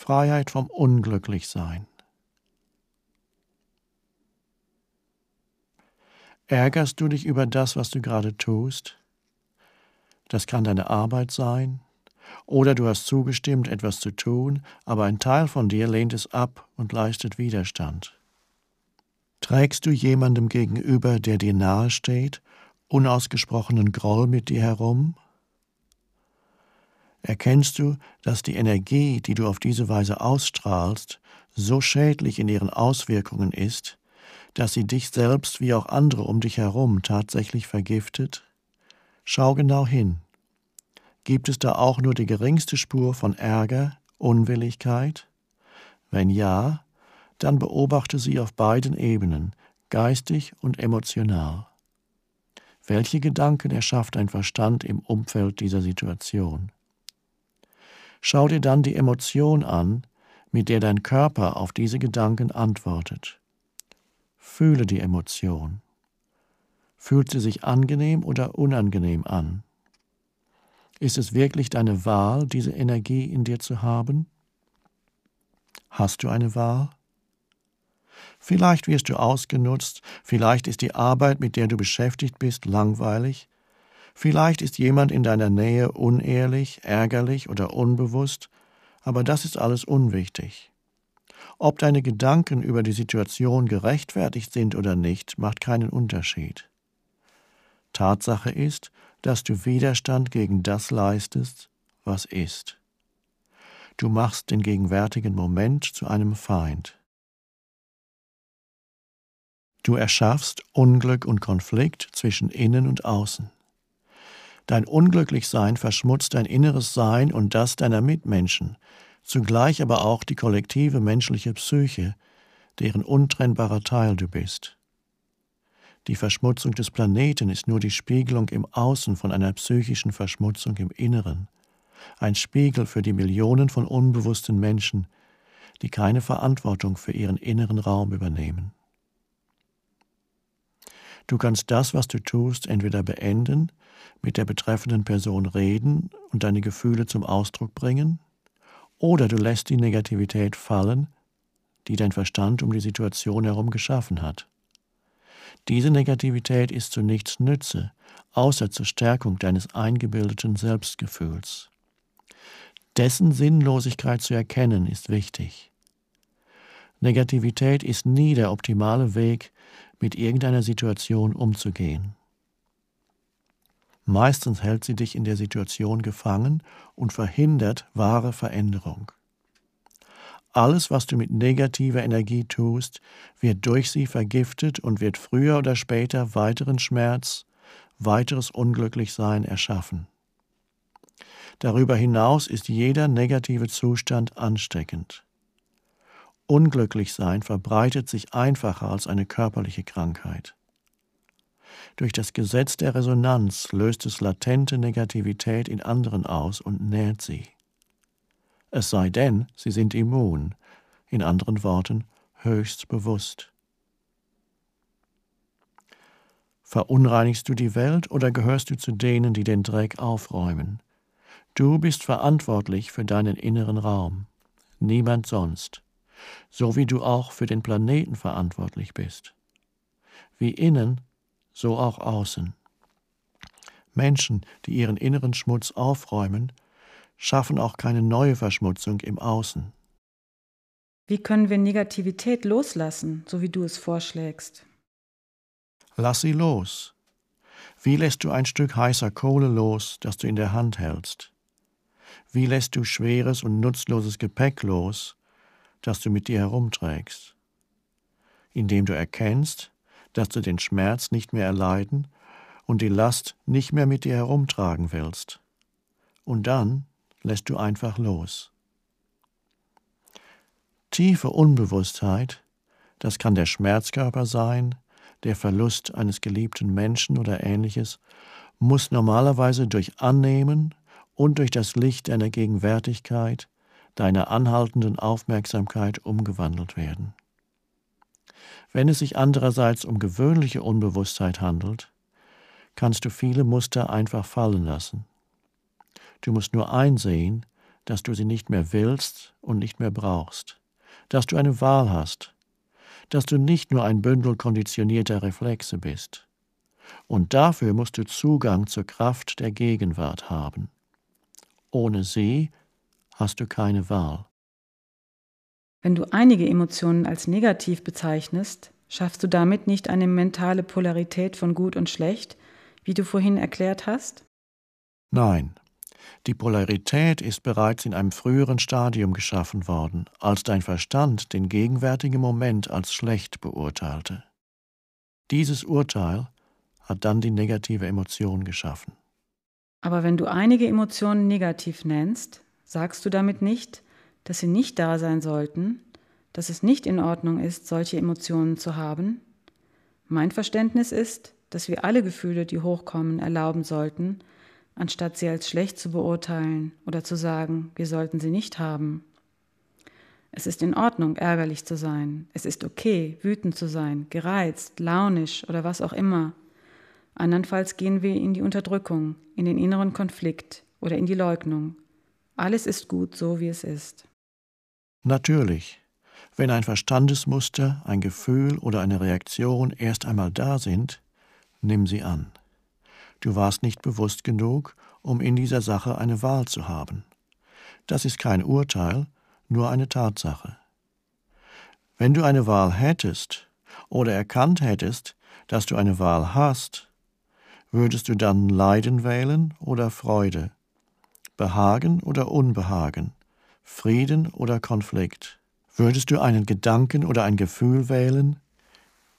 Freiheit vom Unglücklichsein. Ärgerst du dich über das, was du gerade tust? Das kann deine Arbeit sein, oder du hast zugestimmt, etwas zu tun, aber ein Teil von dir lehnt es ab und leistet Widerstand. Trägst du jemandem gegenüber, der dir nahe steht, unausgesprochenen Groll mit dir herum? Erkennst du, dass die Energie, die du auf diese Weise ausstrahlst, so schädlich in ihren Auswirkungen ist, dass sie dich selbst wie auch andere um dich herum tatsächlich vergiftet? Schau genau hin. Gibt es da auch nur die geringste Spur von Ärger, Unwilligkeit? Wenn ja, dann beobachte sie auf beiden Ebenen, geistig und emotional. Welche Gedanken erschafft dein Verstand im Umfeld dieser Situation? Schau dir dann die Emotion an, mit der dein Körper auf diese Gedanken antwortet. Fühle die Emotion. Fühlt sie sich angenehm oder unangenehm an? Ist es wirklich deine Wahl, diese Energie in dir zu haben? Hast du eine Wahl? Vielleicht wirst du ausgenutzt, vielleicht ist die Arbeit, mit der du beschäftigt bist, langweilig, vielleicht ist jemand in deiner Nähe unehrlich, ärgerlich oder unbewusst, aber das ist alles unwichtig. Ob deine Gedanken über die Situation gerechtfertigt sind oder nicht, macht keinen Unterschied. Tatsache ist, dass du Widerstand gegen das leistest, was ist. Du machst den gegenwärtigen Moment zu einem Feind. Du erschaffst Unglück und Konflikt zwischen innen und außen. Dein Unglücklichsein verschmutzt dein inneres Sein und das deiner Mitmenschen, zugleich aber auch die kollektive menschliche Psyche, deren untrennbarer Teil du bist. Die Verschmutzung des Planeten ist nur die Spiegelung im Außen von einer psychischen Verschmutzung im Inneren, ein Spiegel für die Millionen von unbewussten Menschen, die keine Verantwortung für ihren inneren Raum übernehmen. Du kannst das, was du tust, entweder beenden, mit der betreffenden Person reden und deine Gefühle zum Ausdruck bringen, oder du lässt die Negativität fallen, die dein Verstand um die Situation herum geschaffen hat. Diese Negativität ist zu nichts Nütze, außer zur Stärkung deines eingebildeten Selbstgefühls. Dessen Sinnlosigkeit zu erkennen ist wichtig. Negativität ist nie der optimale Weg, mit irgendeiner Situation umzugehen. Meistens hält sie dich in der Situation gefangen und verhindert wahre Veränderung. Alles, was du mit negativer Energie tust, wird durch sie vergiftet und wird früher oder später weiteren Schmerz, weiteres Unglücklichsein erschaffen. Darüber hinaus ist jeder negative Zustand ansteckend. Unglücklichsein verbreitet sich einfacher als eine körperliche Krankheit. Durch das Gesetz der Resonanz löst es latente Negativität in anderen aus und nährt sie es sei denn, sie sind immun, in anderen Worten höchst bewusst. Verunreinigst du die Welt oder gehörst du zu denen, die den Dreck aufräumen? Du bist verantwortlich für deinen inneren Raum, niemand sonst, so wie du auch für den Planeten verantwortlich bist. Wie innen, so auch außen. Menschen, die ihren inneren Schmutz aufräumen, schaffen auch keine neue Verschmutzung im Außen. Wie können wir Negativität loslassen, so wie du es vorschlägst? Lass sie los. Wie lässt du ein Stück heißer Kohle los, das du in der Hand hältst? Wie lässt du schweres und nutzloses Gepäck los, das du mit dir herumträgst? Indem du erkennst, dass du den Schmerz nicht mehr erleiden und die Last nicht mehr mit dir herumtragen willst. Und dann lässt du einfach los. Tiefe Unbewusstheit, das kann der Schmerzkörper sein, der Verlust eines geliebten Menschen oder ähnliches, muss normalerweise durch Annehmen und durch das Licht deiner Gegenwärtigkeit, deiner anhaltenden Aufmerksamkeit umgewandelt werden. Wenn es sich andererseits um gewöhnliche Unbewusstheit handelt, kannst du viele Muster einfach fallen lassen. Du musst nur einsehen, dass du sie nicht mehr willst und nicht mehr brauchst, dass du eine Wahl hast, dass du nicht nur ein Bündel konditionierter Reflexe bist. Und dafür musst du Zugang zur Kraft der Gegenwart haben. Ohne sie hast du keine Wahl. Wenn du einige Emotionen als negativ bezeichnest, schaffst du damit nicht eine mentale Polarität von gut und schlecht, wie du vorhin erklärt hast? Nein, die Polarität ist bereits in einem früheren Stadium geschaffen worden, als dein Verstand den gegenwärtigen Moment als schlecht beurteilte. Dieses Urteil hat dann die negative Emotion geschaffen. Aber wenn du einige Emotionen negativ nennst, sagst du damit nicht, dass sie nicht da sein sollten, dass es nicht in Ordnung ist, solche Emotionen zu haben? Mein Verständnis ist, dass wir alle Gefühle, die hochkommen, erlauben sollten, anstatt sie als schlecht zu beurteilen oder zu sagen, wir sollten sie nicht haben. Es ist in Ordnung, ärgerlich zu sein. Es ist okay, wütend zu sein, gereizt, launisch oder was auch immer. Andernfalls gehen wir in die Unterdrückung, in den inneren Konflikt oder in die Leugnung. Alles ist gut, so wie es ist. Natürlich. Wenn ein Verstandesmuster, ein Gefühl oder eine Reaktion erst einmal da sind, nimm sie an. Du warst nicht bewusst genug, um in dieser Sache eine Wahl zu haben. Das ist kein Urteil, nur eine Tatsache. Wenn du eine Wahl hättest oder erkannt hättest, dass du eine Wahl hast, würdest du dann Leiden wählen oder Freude, Behagen oder Unbehagen, Frieden oder Konflikt? Würdest du einen Gedanken oder ein Gefühl wählen,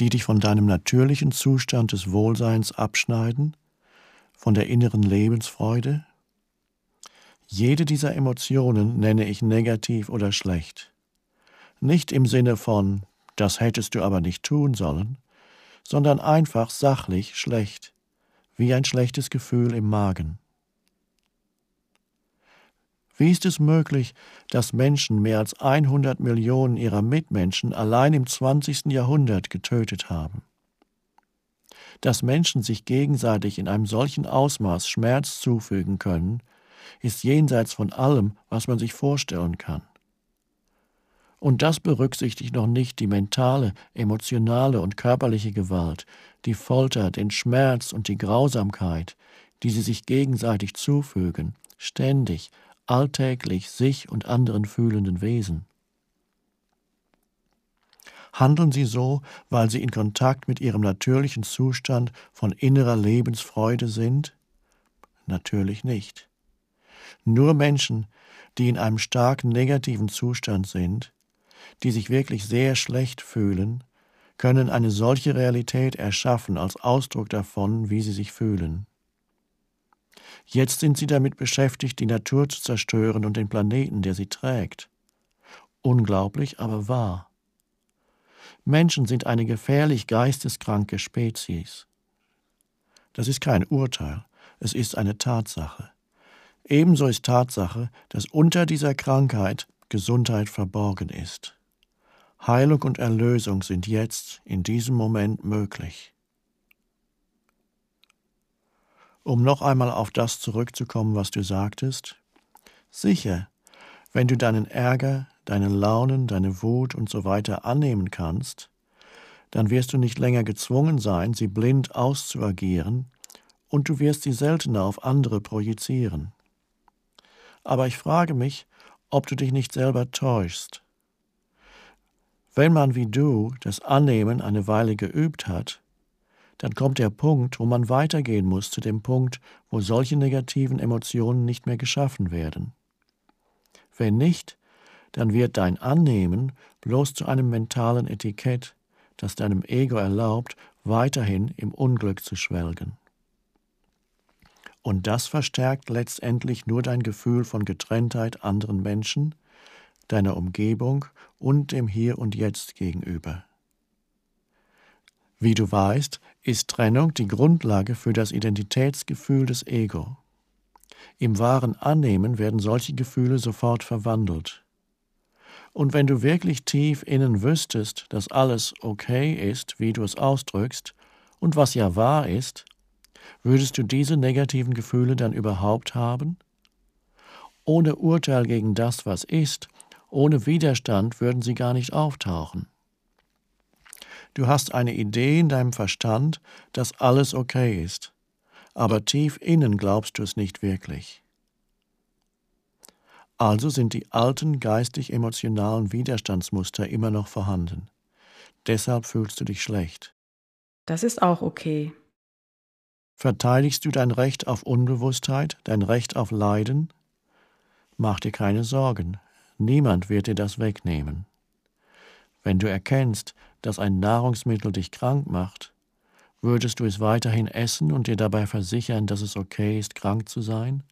die dich von deinem natürlichen Zustand des Wohlseins abschneiden von der inneren Lebensfreude? Jede dieser Emotionen nenne ich negativ oder schlecht. Nicht im Sinne von, das hättest du aber nicht tun sollen, sondern einfach sachlich schlecht, wie ein schlechtes Gefühl im Magen. Wie ist es möglich, dass Menschen mehr als 100 Millionen ihrer Mitmenschen allein im 20. Jahrhundert getötet haben? Dass Menschen sich gegenseitig in einem solchen Ausmaß Schmerz zufügen können, ist jenseits von allem, was man sich vorstellen kann. Und das berücksichtigt noch nicht die mentale, emotionale und körperliche Gewalt, die Folter, den Schmerz und die Grausamkeit, die sie sich gegenseitig zufügen, ständig, alltäglich sich und anderen fühlenden Wesen. Handeln sie so, weil sie in Kontakt mit ihrem natürlichen Zustand von innerer Lebensfreude sind? Natürlich nicht. Nur Menschen, die in einem stark negativen Zustand sind, die sich wirklich sehr schlecht fühlen, können eine solche Realität erschaffen als Ausdruck davon, wie sie sich fühlen. Jetzt sind sie damit beschäftigt, die Natur zu zerstören und den Planeten, der sie trägt. Unglaublich, aber wahr. Menschen sind eine gefährlich geisteskranke Spezies. Das ist kein Urteil, es ist eine Tatsache. Ebenso ist Tatsache, dass unter dieser Krankheit Gesundheit verborgen ist. Heilung und Erlösung sind jetzt, in diesem Moment möglich. Um noch einmal auf das zurückzukommen, was du sagtest, sicher, wenn du deinen Ärger, deine Launen, deine Wut und so weiter annehmen kannst, dann wirst du nicht länger gezwungen sein, sie blind auszuagieren, und du wirst sie seltener auf andere projizieren. Aber ich frage mich, ob du dich nicht selber täuschst. Wenn man wie du das Annehmen eine Weile geübt hat, dann kommt der Punkt, wo man weitergehen muss zu dem Punkt, wo solche negativen Emotionen nicht mehr geschaffen werden. Wenn nicht, dann wird dein Annehmen bloß zu einem mentalen Etikett, das deinem Ego erlaubt, weiterhin im Unglück zu schwelgen. Und das verstärkt letztendlich nur dein Gefühl von Getrenntheit anderen Menschen, deiner Umgebung und dem Hier und Jetzt gegenüber. Wie du weißt, ist Trennung die Grundlage für das Identitätsgefühl des Ego. Im wahren Annehmen werden solche Gefühle sofort verwandelt. Und wenn du wirklich tief innen wüsstest, dass alles okay ist, wie du es ausdrückst, und was ja wahr ist, würdest du diese negativen Gefühle dann überhaupt haben? Ohne Urteil gegen das, was ist, ohne Widerstand würden sie gar nicht auftauchen. Du hast eine Idee in deinem Verstand, dass alles okay ist, aber tief innen glaubst du es nicht wirklich. Also sind die alten geistig-emotionalen Widerstandsmuster immer noch vorhanden. Deshalb fühlst du dich schlecht. Das ist auch okay. Verteidigst du dein Recht auf Unbewusstheit, dein Recht auf Leiden? Mach dir keine Sorgen, niemand wird dir das wegnehmen. Wenn du erkennst, dass ein Nahrungsmittel dich krank macht, würdest du es weiterhin essen und dir dabei versichern, dass es okay ist, krank zu sein?